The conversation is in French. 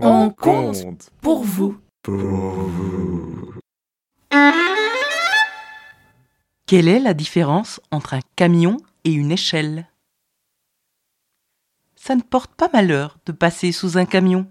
On compte pour vous. Pour vous. Quelle est la différence entre un camion et une échelle? Ça ne porte pas malheur de passer sous un camion.